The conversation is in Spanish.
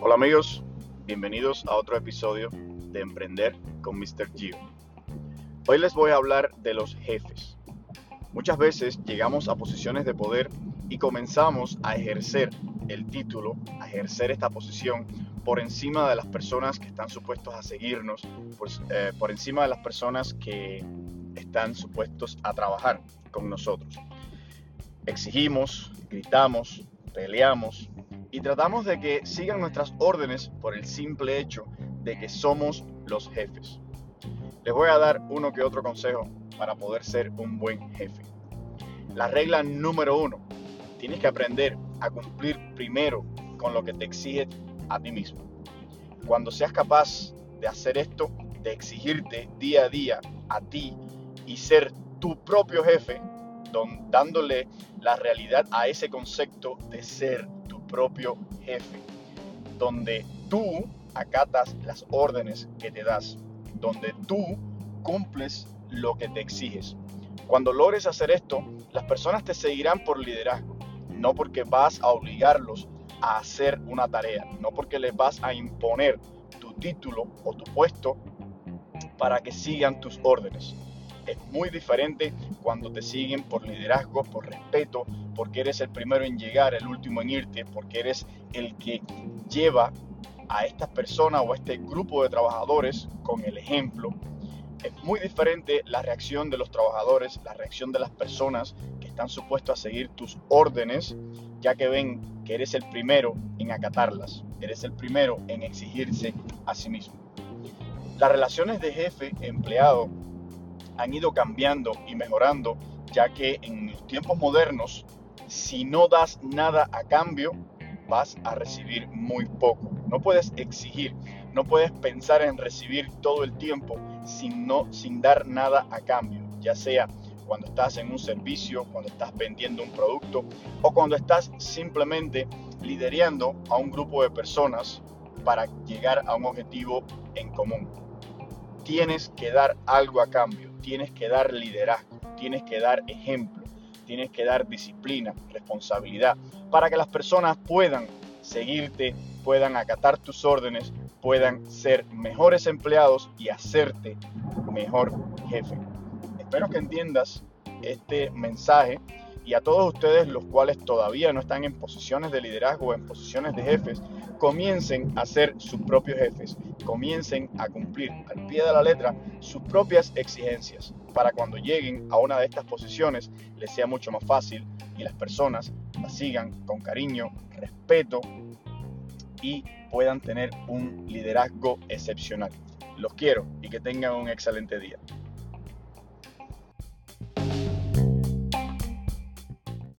Hola amigos, bienvenidos a otro episodio de Emprender con Mr. Gio. Hoy les voy a hablar de los jefes. Muchas veces llegamos a posiciones de poder y comenzamos a ejercer el título, a ejercer esta posición por encima de las personas que están supuestos a seguirnos, pues, eh, por encima de las personas que están supuestos a trabajar con nosotros. Exigimos, gritamos, peleamos y tratamos de que sigan nuestras órdenes por el simple hecho de que somos los jefes. Les voy a dar uno que otro consejo para poder ser un buen jefe. La regla número uno, tienes que aprender a cumplir primero con lo que te exige a ti mismo. Cuando seas capaz de hacer esto, de exigirte día a día a ti y ser tu propio jefe, dándole la realidad a ese concepto de ser propio jefe, donde tú acatas las órdenes que te das, donde tú cumples lo que te exiges. Cuando logres hacer esto, las personas te seguirán por liderazgo, no porque vas a obligarlos a hacer una tarea, no porque les vas a imponer tu título o tu puesto para que sigan tus órdenes, es muy diferente cuando te siguen por liderazgo, por respeto, porque eres el primero en llegar, el último en irte, porque eres el que lleva a estas personas o a este grupo de trabajadores con el ejemplo. Es muy diferente la reacción de los trabajadores, la reacción de las personas que están supuestos a seguir tus órdenes, ya que ven que eres el primero en acatarlas, eres el primero en exigirse a sí mismo. Las relaciones de jefe-empleado han ido cambiando y mejorando, ya que en los tiempos modernos, si no das nada a cambio, vas a recibir muy poco. No puedes exigir, no puedes pensar en recibir todo el tiempo sin, no, sin dar nada a cambio, ya sea cuando estás en un servicio, cuando estás vendiendo un producto o cuando estás simplemente liderando a un grupo de personas para llegar a un objetivo en común. Tienes que dar algo a cambio tienes que dar liderazgo, tienes que dar ejemplo, tienes que dar disciplina, responsabilidad, para que las personas puedan seguirte, puedan acatar tus órdenes, puedan ser mejores empleados y hacerte mejor jefe. Espero que entiendas este mensaje y a todos ustedes los cuales todavía no están en posiciones de liderazgo o en posiciones de jefes, comiencen a ser sus propios jefes, comiencen a cumplir al pie de la letra sus propias exigencias para cuando lleguen a una de estas posiciones les sea mucho más fácil y las personas las sigan con cariño, respeto y puedan tener un liderazgo excepcional. Los quiero y que tengan un excelente día.